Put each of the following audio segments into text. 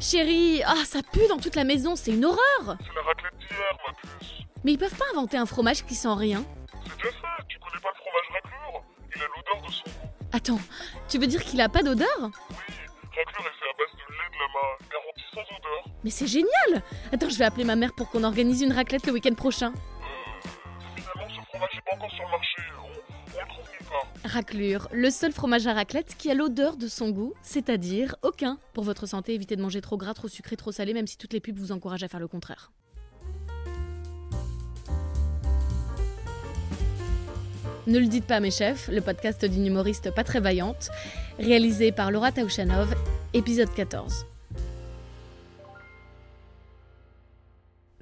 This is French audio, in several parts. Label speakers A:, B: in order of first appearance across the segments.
A: Chérie, ah, ça pue dans toute la maison, c'est une horreur
B: C'est la raclette d'hier, ma puce.
A: Mais ils peuvent pas inventer un fromage qui sent rien.
B: C'est déjà fait, tu connais pas le fromage raclure? Il a l'odeur de son goût.
A: Attends, tu veux dire qu'il a pas d'odeur?
B: Oui, raclure est fait à base de lait de lama, garantie sans odeur.
A: Mais c'est génial Attends, je vais appeler ma mère pour qu'on organise une raclette le week-end prochain.
B: Euh, finalement, ce fromage est pas encore sur le marché.
A: Raclure, le seul fromage à raclette qui a l'odeur de son goût, c'est-à-dire aucun. Pour votre santé, évitez de manger trop gras, trop sucré, trop salé, même si toutes les pubs vous encouragent à faire le contraire. Ne le dites pas mes chefs, le podcast d'une humoriste pas très vaillante, réalisé par Laura Taouchanov, épisode 14.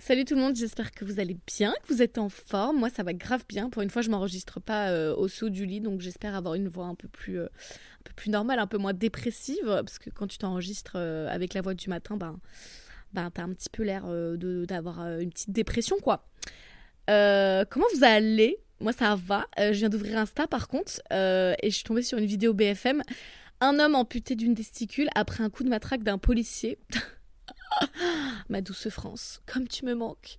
A: Salut tout le monde, j'espère que vous allez bien, que vous êtes en forme. Moi, ça va grave bien. Pour une fois, je m'enregistre pas euh, au saut du lit, donc j'espère avoir une voix un peu plus, euh, un peu plus normale, un peu moins dépressive, parce que quand tu t'enregistres euh, avec la voix du matin, ben, ben t'as un petit peu l'air d'avoir une petite dépression, quoi. Comment vous allez? Moi, ça va. Je viens d'ouvrir Insta, par contre, et je suis tombée sur une vidéo BFM. Un homme amputé d'une testicule après un coup de matraque d'un policier. Ma douce France, comme tu me manques.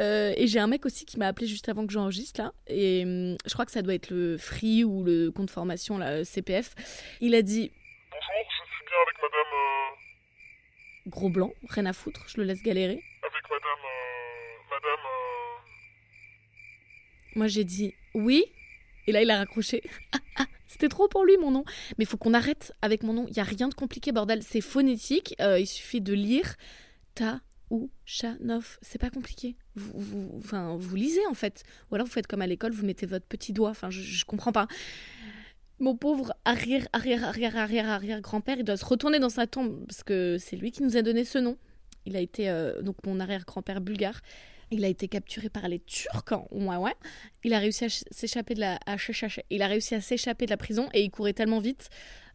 A: Euh, et j'ai un mec aussi qui m'a appelé juste avant que j'enregistre là. Et hum, je crois que ça doit être le Free ou le compte formation, le CPF. Il a dit
B: Bonjour, je suis bien avec madame. euh,
A: gros blanc, rien à foutre, je le laisse galérer.
B: avec madame. euh, madame. euh,
A: Moi j'ai dit oui. Et là il a raccroché. C'était trop pour lui mon nom. Mais il faut qu'on arrête avec mon nom. Il y a rien de compliqué bordel. C'est phonétique. Euh, il suffit de lire ta ou Chanov. C'est pas compliqué. Vous, enfin, vous lisez en fait. Ou alors vous faites comme à l'école, vous mettez votre petit doigt. Enfin, je, je comprends pas. Mon pauvre arrière, arrière, arrière, arrière, arrière grand-père, il doit se retourner dans sa tombe parce que c'est lui qui nous a donné ce nom. Il a été, euh, donc mon arrière-grand-père bulgare, il a été capturé par les Turcs. en- ouais. Il a réussi à ch- s'échapper de la, il a réussi à s'échapper de la prison et il courait tellement vite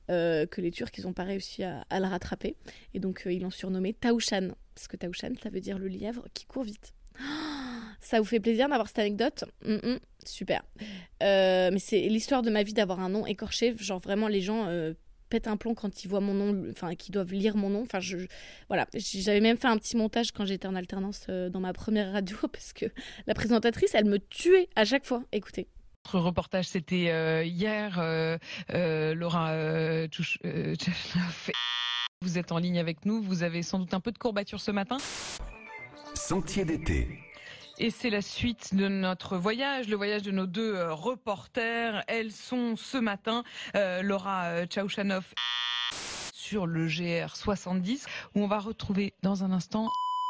A: euh, que les Turcs, ils n'ont pas réussi à, le rattraper. Et donc, euh, ils l'ont surnommé Taoushan. Parce que Taoushan, ça veut dire le lièvre qui court vite. Ça vous fait plaisir d'avoir cette anecdote? Mhm, Super. Euh, mais c'est l'histoire de ma vie d'avoir un nom écorché. Genre, vraiment, les gens pètent un plomb quand ils voient mon nom, enfin, qu'ils doivent lire mon nom. Enfin, je, je- voilà. J'avais même fait un petit montage quand j'étais en alternance euh, dans ma première radio parce que la présentatrice, elle me tuait à chaque fois. Écoutez.
C: Notre reportage, c'était euh, hier. euh, euh, Laura euh, Touche- euh. Vous êtes en ligne avec nous. Vous avez sans doute un peu de courbature ce matin.
D: Sentier d'été.
C: Et c'est la suite de notre voyage, le voyage de nos deux euh, reporters. Elles sont ce matin, euh, Laura euh, Tchaouchanov sur le GR 70, où on va retrouver dans un instant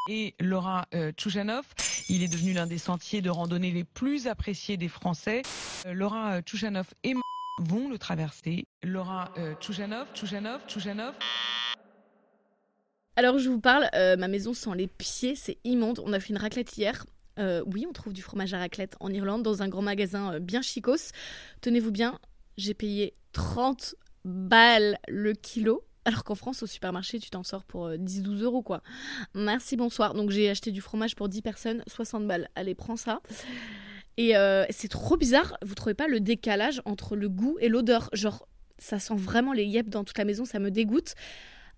C: et Laura euh, Tchouchanov. Il est devenu l'un des sentiers de randonnée les plus appréciés des Français. Laura Tchouchanov et moi vont le traverser. Laura Tchouchanov, Tchouchanov, Tchouchanov.
A: Alors je vous parle, ma maison sent les pieds, c'est immonde. On a fait une raclette hier. Euh, oui, on trouve du fromage à raclette en Irlande dans un grand magasin euh, bien chicos. Tenez-vous bien, j'ai payé 30 balles le kilo. Alors qu'en France, au supermarché, tu t'en sors pour euh, 10-12 euros, quoi. Merci, bonsoir. Donc, j'ai acheté du fromage pour 10 personnes, 60 balles. Allez, prends ça. Et euh, c'est trop bizarre, vous trouvez pas le décalage entre le goût et l'odeur? Genre, ça sent vraiment les yep dans toute la maison, ça me dégoûte.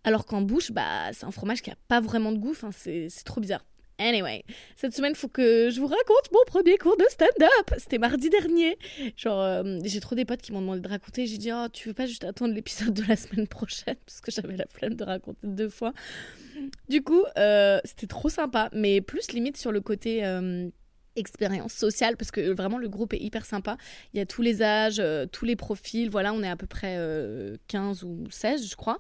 A: Alors qu'en bouche, bah, c'est un fromage qui a pas vraiment de goût. Enfin, c'est trop bizarre. Anyway, cette semaine, faut que je vous raconte mon premier cours de stand-up. C'était mardi dernier. Genre, euh, j'ai trop des potes qui m'ont demandé de raconter. J'ai dit, oh, tu veux pas juste attendre l'épisode de la semaine prochaine? Parce que j'avais la flemme de raconter deux fois. Du coup, euh, c'était trop sympa. Mais plus limite sur le côté. euh, expérience sociale parce que vraiment le groupe est hyper sympa il y a tous les âges tous les profils voilà on est à peu près euh, 15 ou 16 je crois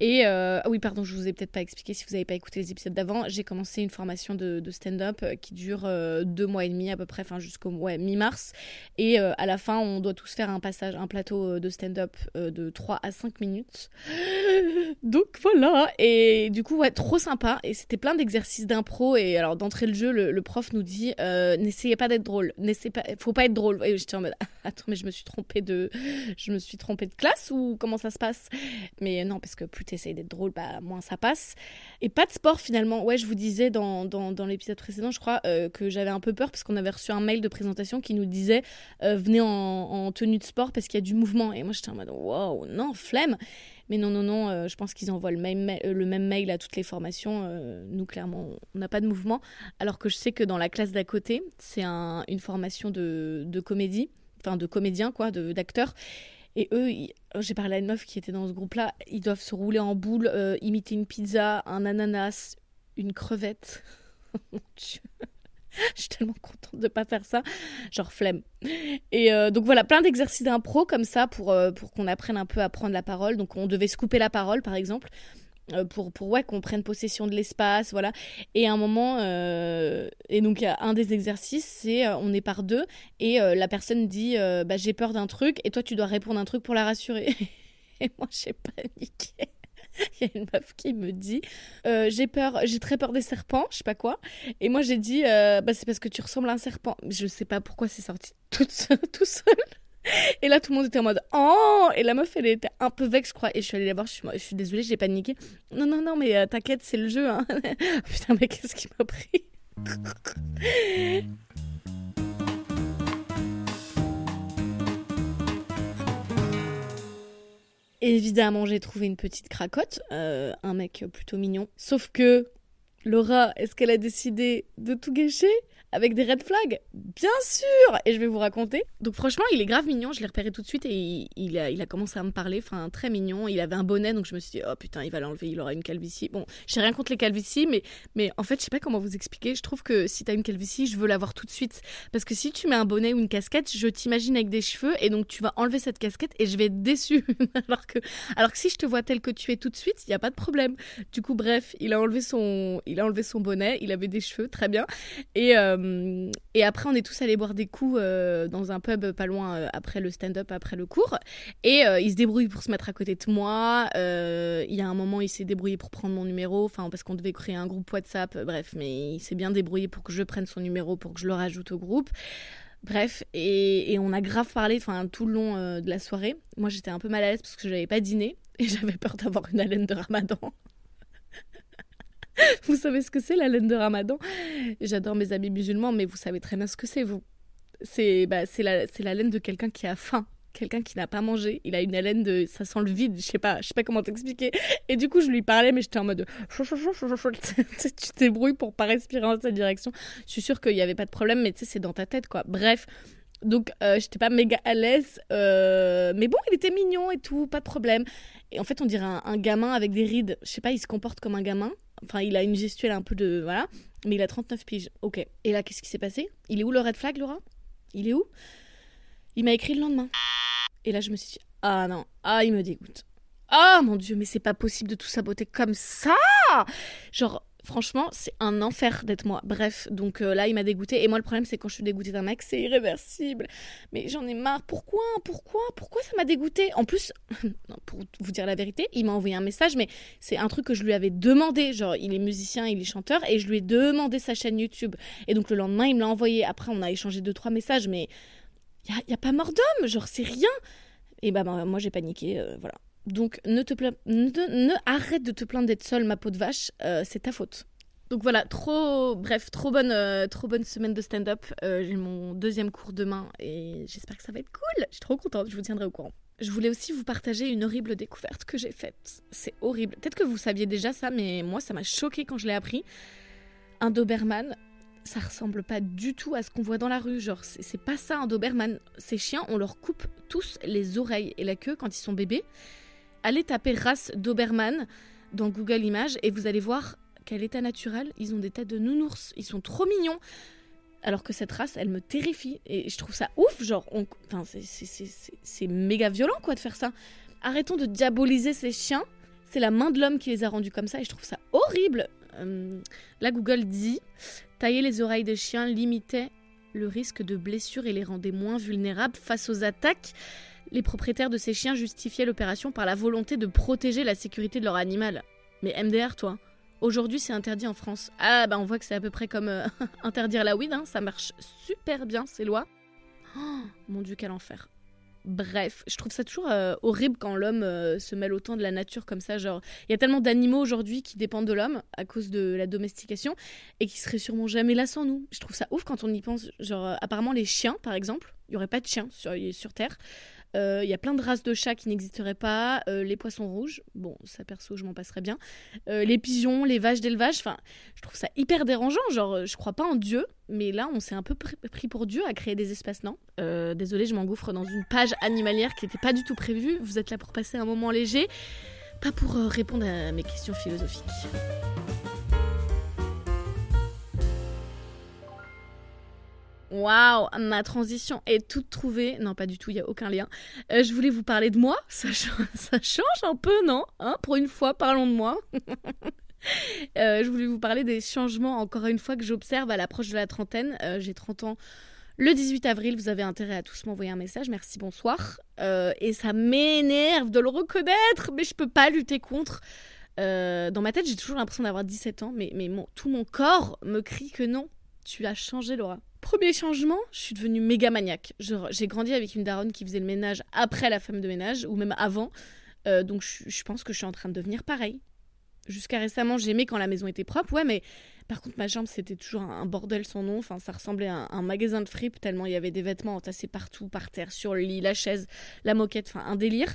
A: et euh, oui, pardon, je vous ai peut-être pas expliqué si vous n'avez pas écouté les épisodes d'avant. J'ai commencé une formation de, stand-up euh, qui dure euh, deux mois et demi à peu près, enfin jusqu'au mi-mars. Et à la fin, on doit tous faire un passage, un plateau de stand-up de 3 à 5 minutes. Donc voilà. Et du coup, ouais, trop sympa. Et c'était plein d'exercices d'impro. Et alors, d'entrée le jeu, le, prof nous dit n'essayez pas d'être drôle. N'essayez pas, faut pas être drôle. Et j'étais en mode attends, mais je me suis trompée de, je me suis de classe ou comment ça se passe? Mais non, parce que plus t'essayes d'être drôle, bah moins ça passe. Et pas de sport finalement. Ouais, je vous disais dans, dans, l'épisode précédent, je crois, euh, que j'avais un peu peur parce qu'on avait reçu un mail de présentation qui nous disait euh, venez en, en tenue de sport parce qu'il y a du mouvement. Et moi j'étais en mode wow, non, flemme. Mais non, non, non, euh, je pense qu'ils envoient le même, le même mail à toutes les formations. Nous, clairement, on n'a pas de mouvement. Alors que je sais que dans la classe d'à côté, c'est un- une formation de, de comédie, enfin de comédiens, quoi, de-. Et eux, j'ai parlé à une meuf qui était dans ce groupe-là, ils doivent se rouler en boule, euh, imiter une pizza, un ananas, une crevette. Mon Dieu. Je suis tellement contente de pas faire ça. Genre flemme. Et euh, donc voilà, plein d'exercices d'impro comme ça pour, euh, pour qu'on apprenne un peu à prendre la parole. Donc on devait se couper la parole par exemple. Euh, pour, pour ouais, qu'on prenne possession de l'espace, voilà. Et à un moment, euh, et donc un des exercices, c'est euh, on est par deux et euh, la personne dit bah, j'ai peur d'un truc et toi tu dois répondre un truc pour la rassurer. et moi j'ai paniqué. Il y a une meuf qui me dit j'ai peur, j'ai très peur des serpents, je sais pas quoi. Et moi j'ai dit bah, c'est parce que tu ressembles à un serpent. Je sais pas pourquoi c'est sorti toute tout seul. Et là tout le monde était en mode oh et la meuf elle était un peu vexe je crois et je suis allée la voir je suis, désolée j'ai paniqué. Non non non mais euh, t'inquiète c'est le jeu hein. Putain mais qu'est-ce qui m'a pris? Évidemment, j'ai trouvé une petite cracotte, euh, un mec plutôt mignon. Sauf que Laura, est-ce qu'elle a décidé de tout gâcher? Avec des red flags Bien sûr Et je vais vous raconter. Donc franchement, il est grave mignon, je l'ai repéré tout de suite et il, a commencé à me parler, enfin très mignon. Il avait un bonnet, donc je me suis dit, oh putain, il va l'enlever, il aura une calvitie. Bon, j'ai rien contre les calvities, mais, mais en fait, je sais pas comment vous expliquer. Je trouve que si t'as une calvitie, je veux l'avoir tout de suite. Parce que si tu mets un bonnet ou une casquette, je t'imagine avec des cheveux et donc tu vas enlever cette casquette et je vais être déçue. alors, que, alors que si je te vois tel que tu es tout de suite, il n'y a pas de problème. Du coup, bref, il a enlevé son, il a enlevé son bonnet, il avait des cheveux, très bien. Et, euh, et après, on est tous allés boire des coups euh, dans un pub pas loin euh, après le stand-up, après le cours. Et euh, il se débrouille pour se mettre à côté de moi. Euh, il y a un moment, il s'est débrouillé pour prendre mon numéro, enfin parce qu'on devait créer un groupe WhatsApp. euh, Bref, mais il s'est bien débrouillé pour que je prenne son numéro, pour que je le rajoute au groupe. Bref, et, on a grave parlé tout le long euh, de la soirée. Moi, j'étais un peu mal à l'aise parce que je n'avais pas dîné et j'avais peur d'avoir une haleine de ramadan. vous savez ce que c'est la laine de ramadan? J'adore mes amis musulmans, mais vous savez très bien ce que c'est, vous. C'est bah, la, la laine de quelqu'un qui a faim, quelqu'un qui n'a pas mangé. Il a une haleine de. Ça sent le vide, je sais pas, je sais pas comment t'expliquer. Et du coup, je lui parlais, mais j'étais en mode. chou. tu débrouilles pour pas respirer en cette direction. Je suis sûre qu'il y avait pas de problème, mais tu sais, c'est dans ta tête, quoi. Bref. Donc, euh, j'étais pas méga à l'aise. euh, mais bon, il était mignon et tout, pas de problème. Et en fait, on dirait un, un gamin avec des rides. Je sais pas, il se comporte comme un gamin. Enfin, il a une gestuelle un peu de. Voilà. Mais il a 39 piges. Ok. Et là, qu'est-ce qui s'est passé? Il est où le red flag, Laura? Il est où? Il m'a écrit le lendemain. Et là, je me suis dit, ah non, ah, il me dégoûte. Ah mon dieu, mais c'est pas possible de tout saboter comme ça Genre, franchement, c'est un enfer d'être moi. Bref, donc euh, là, il m'a dégoûté. Et moi, le problème, c'est quand je suis dégoûtée d'un mec, c'est irréversible. Mais j'en ai marre. Pourquoi Pourquoi Pourquoi ça m'a dégoûté En plus, pour vous dire la vérité, il m'a envoyé un message, mais c'est un truc que je lui avais demandé. Genre, il est musicien, il est chanteur, et je lui ai demandé sa chaîne YouTube. Et donc, le lendemain, il me l'a envoyé. Après, on a échangé deux, trois messages, mais il n'y a, a pas mort d'homme. Genre, c'est rien. Et bah, bah, moi, j'ai paniqué. euh, voilà. Donc, ne, te pla- ne, ne arrête de te plaindre d'être seule, ma peau de vache. euh, c'est ta faute. Donc voilà, trop, bref, trop bonne, euh, trop bonne semaine de stand-up. Euh, j'ai mon deuxième cours demain et j'espère que ça va être cool. Je suis trop contente, je vous tiendrai au courant. Je voulais aussi vous partager une horrible découverte que j'ai faite. C'est horrible. Peut-être que vous saviez déjà ça, mais moi, ça m'a choqué quand je l'ai appris. Un Doberman, ça ressemble pas du tout à ce qu'on voit dans la rue. Genre, c'est c'est pas ça un Doberman. Ces chiens, on leur coupe tous les oreilles et la queue quand ils sont bébés. Allez taper race Doberman dans Google Images et vous allez voir quel état naturel. Ils ont des têtes de nounours. Ils sont trop mignons. Alors que cette race, elle me terrifie. Et je trouve ça ouf. Genre, on... c'est méga violent, quoi, de faire ça. Arrêtons de diaboliser ces chiens. C'est la main de l'homme qui les a rendus comme ça. Et je trouve ça horrible. Euh, là, Google dit tailler les oreilles des chiens limitait le risque de blessures et les rendait moins vulnérables face aux attaques. Les propriétaires de ces chiens justifiaient l'opération par la volonté de protéger la sécurité de leur animal. Mais MDR, toi Aujourd'hui, c'est interdit en France. Ah, bah on voit que c'est à peu près comme euh, interdire la weed, hein, ça marche super bien, ces lois. Oh, mon dieu, quel enfer. Bref, je trouve ça toujours euh, horrible quand l'homme euh, se mêle autant de la nature comme ça. Genre, il y a tellement d'animaux aujourd'hui qui dépendent de l'homme à cause de la domestication et qui seraient sûrement jamais là sans nous. Je trouve ça ouf quand on y pense. Genre, apparemment, les chiens, par exemple, il y aurait pas de chiens sur, sur Terre. Euh, Il y a plein de races de chats qui n'existeraient pas. Euh, les poissons rouges, bon, ça perso, je m'en passerais bien. Euh, les pigeons, les vaches d'élevage, enfin, je trouve ça hyper dérangeant. Genre, euh, je crois pas en Dieu, mais là, on s'est un peu pr- pris pour Dieu à créer des espaces, non? Euh, Désolée, je m'engouffre dans une page animalière qui n'était pas du tout prévue. Vous êtes là pour passer un moment léger, pas pour euh, répondre à mes questions philosophiques. Waouh, ma transition est toute trouvée. Non, pas du tout, il n'y a aucun lien. Euh, je voulais vous parler de moi. Ça, ch- ça change un peu, non Hein Pour une fois, parlons de moi. Euh, je voulais vous parler des changements, encore une fois, que j'observe à l'approche de la trentaine. Euh, J'ai 30 ans le 18 avril. Vous avez intérêt à tous m'envoyer un message. Merci, bonsoir. Et ça m'énerve de le reconnaître, mais je peux pas lutter contre. Dans ma tête, j'ai toujours l'impression d'avoir 17 ans, mais, tout mon corps me crie que non, tu as changé, Laura. Premier changement, je suis devenue méga maniaque. J'ai grandi avec une daronne qui faisait le ménage après la femme de ménage, ou même avant. Euh, donc je, pense que je suis en train de devenir pareil. Jusqu'à récemment, j'aimais quand la maison était propre, ouais, mais par contre, ma chambre, c'était toujours un bordel sans nom. Enfin, ça ressemblait à un, un magasin de fripe, tellement il y avait des vêtements entassés partout, par terre, sur le lit, la chaise, la moquette, enfin, un délire.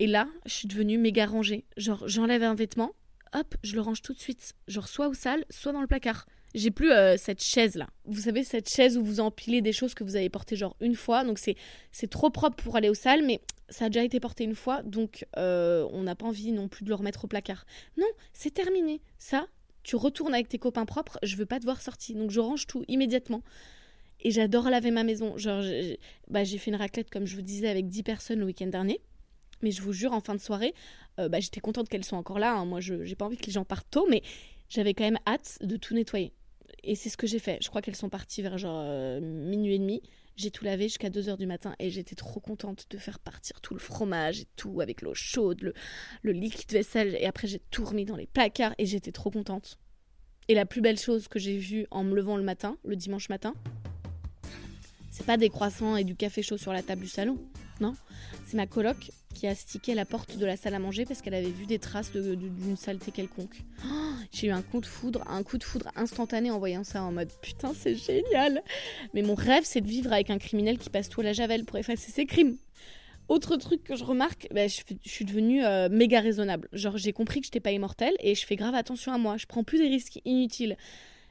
A: Et là, je suis devenue méga rangée. Genre, j'enlève un vêtement, hop, je le range tout de suite. Genre, soit au sale, soit dans le placard. J'ai plus euh, cette chaise là. Vous savez, cette chaise où vous empilez des choses que vous avez portées genre une fois. Donc c'est trop propre pour aller au sale, mais ça a déjà été porté une fois. Donc euh, on n'a pas envie non plus de le remettre au placard. Non, c'est terminé. Ça, tu retournes avec tes copains propres. Je veux pas te voir sortir. Donc je range tout immédiatement. Et j'adore laver ma maison. Genre, j'ai- bah, j'ai fait une raclette, comme je vous disais, avec 10 personnes le week-end dernier. Mais je vous jure, en fin de soirée, euh, bah, j'étais contente qu'elles soient encore là. hein. Moi, je j'ai pas envie que les gens partent tôt, mais j'avais quand même hâte de tout nettoyer. Et c'est ce que j'ai fait. Je crois qu'elles sont parties vers genre euh, minuit et demi. J'ai tout lavé jusqu'à 2h du matin et j'étais trop contente de faire partir tout le fromage et tout avec l'eau chaude, le, le liquide vaisselle. Et après, j'ai tout remis dans les placards et j'étais trop contente. Et la plus belle chose que j'ai vue en me levant le matin, le dimanche matin, c'est pas des croissants et du café chaud sur la table du salon. C'est ma coloc qui a stické la porte de la salle à manger parce qu'elle avait vu des traces d'une saleté quelconque. Oh, j'ai eu un coup de foudre, un coup de foudre instantané en voyant ça en mode putain c'est génial. Mais mon rêve c'est de vivre avec un criminel qui passe tout à la javel pour effacer ses crimes. Autre truc que je remarque, bah, je suis devenue euh, méga raisonnable. Genre j'ai compris que j'étais pas immortelle et je fais grave attention à moi. Je prends plus des risques inutiles.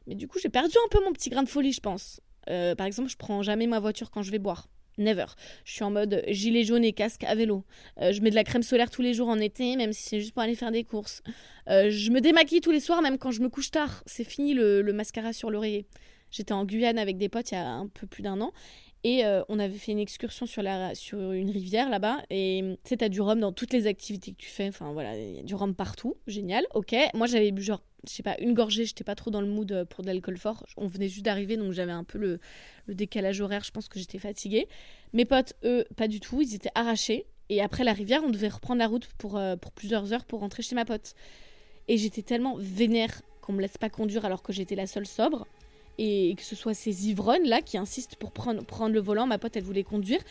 A: Mais du coup j'ai perdu un peu mon petit grain de folie je pense. Euh, par exemple je prends jamais ma voiture quand je vais boire. Never. Je suis en mode gilet jaune et casque à vélo. Euh, je mets de la crème solaire tous les jours en été, même si c'est juste pour aller faire des courses. Euh, je me démaquille tous les soirs, même quand je me couche tard. C'est fini le, le mascara sur l'oreiller. J'étais en Guyane avec des potes il y a un peu plus d'un an. Et euh, on avait fait une excursion sur, la, sur une rivière là-bas. Et tu sais, t'as du rhum dans toutes les activités que tu fais. Enfin voilà, il y a du rhum partout. Génial, ok. Moi j'avais bu genre, je sais pas, une gorgée. J'étais pas trop dans le mood euh, pour de l'alcool fort. On venait juste d'arriver, donc j'avais un peu le, décalage horaire. Je pense que j'étais fatiguée. Mes potes, eux, pas du tout. Ils étaient arrachés. Et après la rivière, on devait reprendre la route pour, euh, pour plusieurs heures pour rentrer chez ma pote. Et j'étais tellement vénère qu'on me laisse pas conduire alors que j'étais la seule sobre. Et que ce soit ces ivrognes là qui insistent pour prendre, prendre le volant. Ma pote, elle voulait conduire.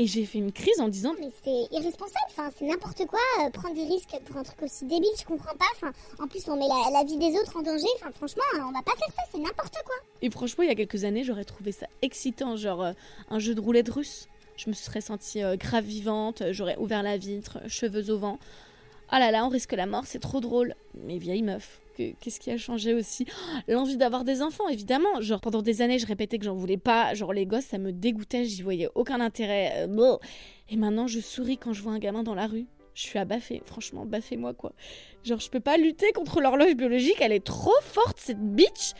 A: Et j'ai fait une crise en disant
E: Mais c'est irresponsable, enfin, c'est n'importe quoi, euh, prendre des risques pour un truc aussi débile, je comprends pas. Enfin, en plus, on met la, la vie des autres en danger. Enfin, franchement, euh, on va pas faire ça, c'est n'importe quoi.
A: Et franchement, il y a quelques années, j'aurais trouvé ça excitant, genre euh, un jeu de roulette russe. Je me serais sentie euh, grave vivante, j'aurais ouvert la vitre, cheveux au vent. Ah là là, on risque la mort, c'est trop drôle. Mais vieille meuf, que- qu'est-ce qui a changé aussi? Oh, L'envie d'avoir des enfants, évidemment. Genre pendant des années, je répétais que j'en voulais pas. Genre les gosses, ça me dégoûtait, j'y voyais aucun intérêt. Euh. Et maintenant, je souris quand je vois un gamin dans la rue. Je suis abaffée, franchement, baffez-moi quoi. Genre, je peux pas lutter contre l'horloge biologique, elle est trop forte cette bitch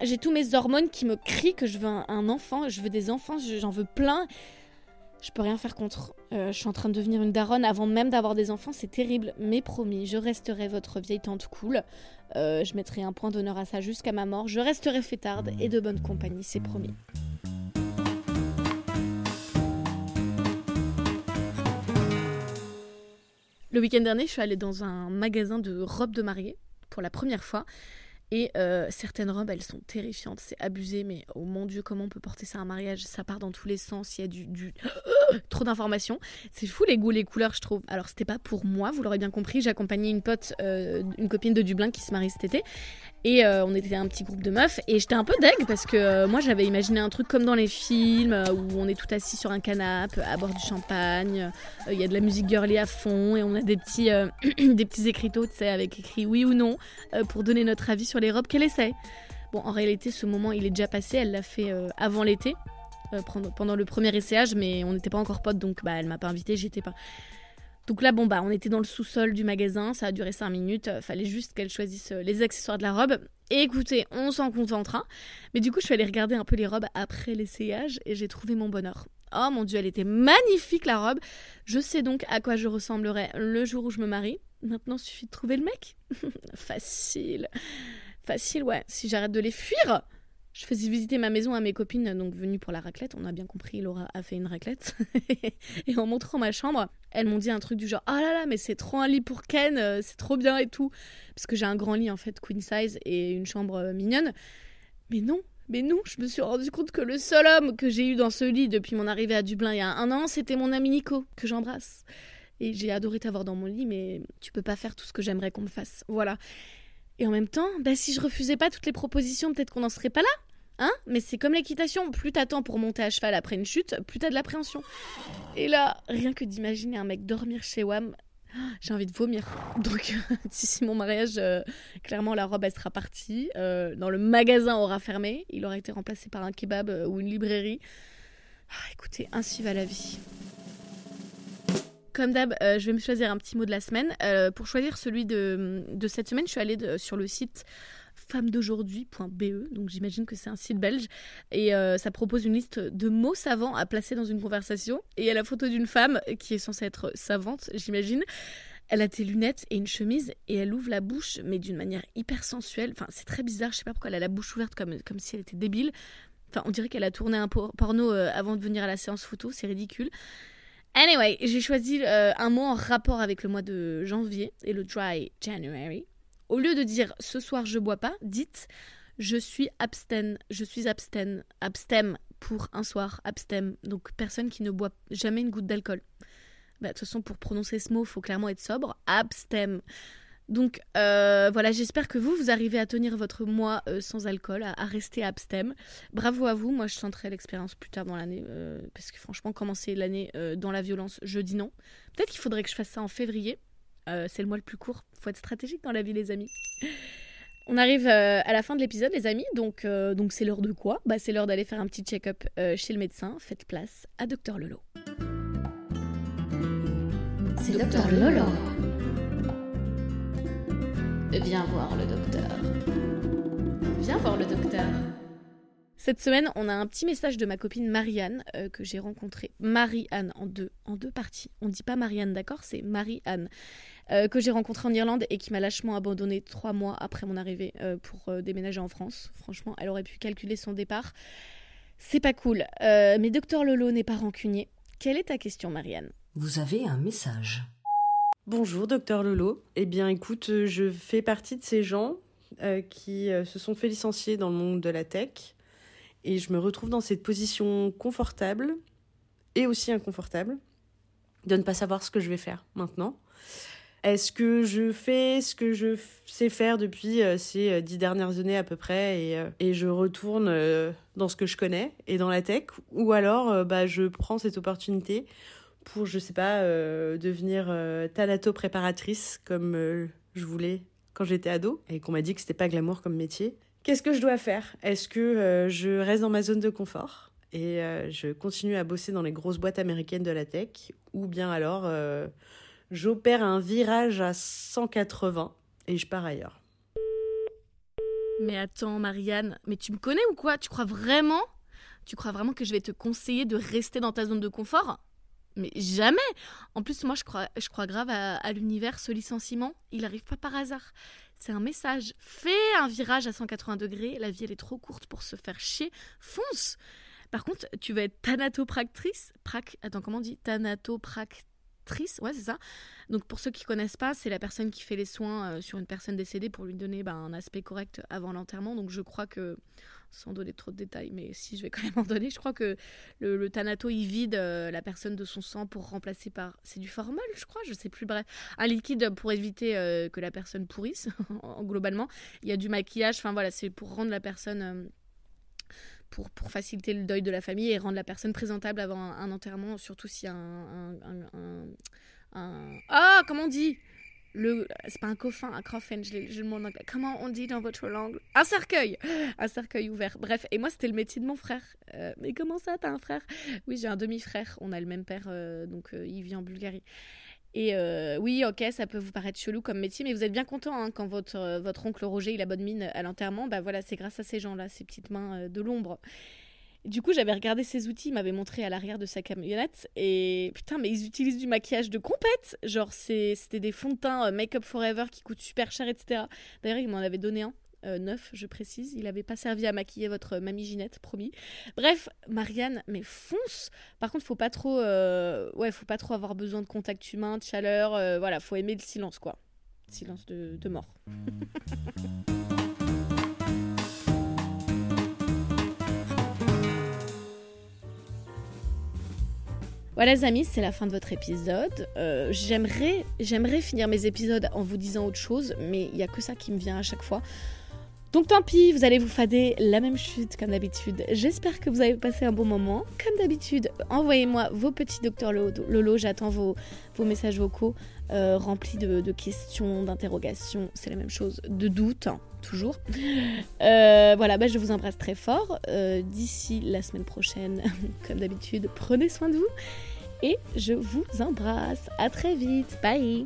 A: j'ai tous mes hormones qui me crient que je veux un, enfant, je veux des enfants, je- j'en veux plein. Je peux rien faire contre. Euh, je suis en train de devenir une daronne avant même d'avoir des enfants, c'est terrible. Mais promis, je resterai votre vieille tante cool. Euh, je mettrai un point d'honneur à ça jusqu'à ma mort. Je resterai fêtarde et de bonne compagnie, c'est promis. Le week-end dernier, je suis allée dans un magasin de robes de mariée pour la première fois. Et euh, certaines robes, elles sont terrifiantes, c'est abusé, mais oh mon dieu, comment on peut porter ça à un mariage? Ça part dans tous les sens, il y a du, trop d'informations. C'est fou les goûts, les couleurs, je trouve. Alors c'était pas pour moi, vous l'aurez bien compris, j'accompagnais une pote, euh, une copine de Dublin qui se marie cet été. Et euh, on était un petit groupe de meufs et j'étais un peu deg parce que euh, moi j'avais imaginé un truc comme dans les films euh, où on est tout assis sur un canapé à boire du champagne, il y a de la musique girly à fond et on a des petits, des petits écriteaux, tu avec écrit oui ou non pour donner notre avis sur les robes qu'elle essaie. Bon, en réalité, ce moment il est déjà passé, elle l'a fait avant l'été, pendant le premier essayage, mais on n'était pas encore potes donc bah, elle m'a pas invité, j'étais pas. Donc là, bon, bah, on était dans le sous-sol du magasin, ça a duré 5 minutes, euh, fallait juste qu'elle choisisse euh, les accessoires de la robe. Écoutez, on s'en contentera. Mais du coup, je suis allée regarder un peu les robes après l'essayage et j'ai trouvé mon bonheur. Oh mon dieu, elle était magnifique la robe. Je sais donc à quoi je ressemblerai le jour où je me marie. Maintenant, il suffit de trouver le mec. Facile. Facile, ouais. Si j'arrête de les fuir. Je faisais visiter ma maison à mes copines, donc venues pour la raclette. On a bien compris, Laura a fait une raclette. et en montrant ma chambre, elles m'ont dit un truc du genre Ah là là, mais c'est trop un lit pour Ken, euh, c'est trop bien et tout. Parce que j'ai un grand lit en fait, queen size, et une chambre euh, mignonne. Mais non, mais non, je me suis rendu compte que le seul homme que j'ai eu dans ce lit depuis mon arrivée à Dublin il y a un an, c'était mon ami Nico, que j'embrasse. Et j'ai adoré t'avoir dans mon lit, mais tu peux pas faire tout ce que j'aimerais qu'on me fasse. Voilà. Et en même temps, bah, si je refusais pas toutes les propositions, peut-être qu'on n'en serait pas là. Hein? Mais c'est comme l'équitation, plus t'attends pour monter à cheval après une chute, plus t'as de l'appréhension. Et là, rien que d'imaginer un mec dormir chez Wam, j'ai envie de vomir. Donc, d'ici mon mariage, euh, clairement, la robe, elle sera partie. Euh, dans le magasin aura fermé. Il aura été remplacé par un kebab euh, ou une librairie. Ah, écoutez, ainsi va la vie. Comme d'hab, je vais me choisir un petit mot de la semaine. pour choisir celui de, cette semaine, je suis allée sur le site d'aujourd'hui.be, donc j'imagine que c'est un site belge, et euh, ça propose une liste de mots savants à placer dans une conversation. Et il y a la photo d'une femme qui est censée être savante, j'imagine. Elle a des lunettes et une chemise et elle ouvre la bouche, mais d'une manière hyper sensuelle. Enfin, c'est très bizarre, je sais pas pourquoi elle a la bouche ouverte comme, comme si elle était débile. Enfin, on dirait qu'elle a tourné un porno euh, avant de venir à la séance photo, c'est ridicule. Anyway, j'ai choisi euh, un mot en rapport avec le mois de janvier et le dry January. Au lieu de dire ce soir je bois pas, dites je suis abstène, je suis abstène, abstème pour un soir, abstème. Donc personne qui ne boit jamais une goutte d'alcool. Bah, de toute façon, pour prononcer ce mot, il faut clairement être sobre. Abstème. Donc euh, voilà, j'espère que vous, vous arrivez à tenir votre mois euh, sans alcool, à, rester abstème. Bravo à vous, moi je tenterai l'expérience plus tard dans l'année, euh, parce que franchement, commencer l'année dans la violence, je dis non. Peut-être qu'il faudrait que je fasse ça en février, c'est le mois le plus court. Faut être stratégique dans la vie, les amis. On arrive à la fin de l'épisode, les amis. Donc, donc c'est l'heure de quoi? Bah, c'est l'heure d'aller faire un petit check-up chez le médecin. Faites place à Docteur Lolo.
F: C'est Docteur Lolo. Viens voir le docteur. Viens voir le docteur.
A: Cette semaine, on a un petit message de ma copine Marianne euh, que j'ai rencontrée. Marie-Anne en deux, en deux parties. On ne dit pas Marianne, d'accord? C'est Marie-Anne. Euh, que j'ai rencontrée en Irlande et qui m'a lâchement abandonné trois mois après mon arrivée euh, pour déménager en France. Franchement, elle aurait pu calculer son départ. C'est pas cool. mais docteur Lolo n'est pas rancunier. Quelle est ta question, Marianne?
G: Vous avez un message.
H: Bonjour, docteur Lolo. Eh bien, écoute, je fais partie de ces gens qui se sont fait licencier dans le monde de la tech et je me retrouve dans cette position confortable et aussi inconfortable de ne pas savoir ce que je vais faire maintenant. Est-ce que je fais ce que je sais faire depuis euh, ces euh, dix dernières années à peu près et, euh, et je retourne dans ce que je connais et dans la tech? Ou alors bah, je prends cette opportunité pour, je sais pas, devenir thalato-préparatrice comme je voulais quand j'étais ado et qu'on m'a dit que c'était pas glamour comme métier. Qu'est-ce que je dois faire? Est-ce que euh, je reste dans ma zone de confort et euh, je continue à bosser dans les grosses boîtes américaines de la tech ou bien alors euh, j'opère un virage à 180 et je pars ailleurs?
A: Mais attends Marianne, mais tu me connais ou quoi? Tu crois vraiment? Tu crois vraiment que je vais te conseiller de rester dans ta zone de confort? Mais jamais En plus, moi, je crois, grave à, l'univers, ce licenciement, il n'arrive pas par hasard. C'est un message. Fais un virage à 180 degrés. La vie, elle est trop courte pour se faire chier. Fonce Par contre, tu vas être thanatopractrice. Prac... Attends, comment on dit? Thanatoprac... Triste, ouais, c'est ça. Donc pour ceux qui connaissent pas, c'est la personne qui fait les soins euh, sur une personne décédée pour lui donner bah, un aspect correct avant l'enterrement. Donc je crois que, sans donner trop de détails, mais si je vais quand même en donner, je crois que le, le thanato il vide euh, la personne de son sang pour remplacer par, c'est du formol, je crois, je sais plus, bref, un liquide pour éviter euh, que la personne pourrisse. en- globalement, il y a du maquillage. Enfin voilà, c'est pour rendre la personne pour, pour faciliter le deuil de la famille et rendre la personne présentable avant un, enterrement, surtout a un, un, un- Ah, comment on dit? Le C'est pas un coffin, un coffin, je, je le mot en anglais. Comment on dit dans votre langue? Un cercueil Un cercueil ouvert. Bref, et moi, c'était le métier de mon frère. Euh, mais comment ça, t'as un frère? Oui, j'ai un demi-frère. On a le même père, euh, donc euh, il vit en Bulgarie. Et euh, oui, ok, ça peut vous paraître chelou comme métier, mais vous êtes bien content hein, quand votre, euh, votre oncle Roger il a bonne mine à l'enterrement. Bah voilà, c'est grâce à ces gens-là, ces petites mains euh, de l'ombre. Du coup, j'avais regardé ces outils, il m'avait montré à l'arrière de sa camionnette. Et putain, mais ils utilisent du maquillage de compète. Genre, c'était des fonds de teint Make Up Forever qui coûtent super cher, etc. D'ailleurs, il m'en avait donné un. Euh, neuf, je précise. Il n'avait pas servi à maquiller votre mamie Ginette, promis. Bref, Marianne, mais fonce Par contre, faut pas trop, euh, ouais, faut pas trop avoir besoin de contact humain, de chaleur. euh, voilà, faut aimer le silence, quoi. Silence de, mort. Voilà les amis, c'est la fin de votre épisode. Euh, j'aimerais, j'aimerais finir mes épisodes en vous disant autre chose, mais il y a que ça qui me vient à chaque fois. Donc tant pis, vous allez vous fader la même chute comme d'habitude. J'espère que vous avez passé un bon moment. Comme d'habitude, envoyez-moi vos petits docteurs Lolo. J'attends vos, vos messages vocaux euh, remplis de, de questions, d'interrogations. C'est la même chose, de doutes, hein, toujours. Euh, voilà, bah, je vous embrasse très fort. Euh, D'ici la semaine prochaine, comme d'habitude, prenez soin de vous. Et je vous embrasse. À très vite. Bye.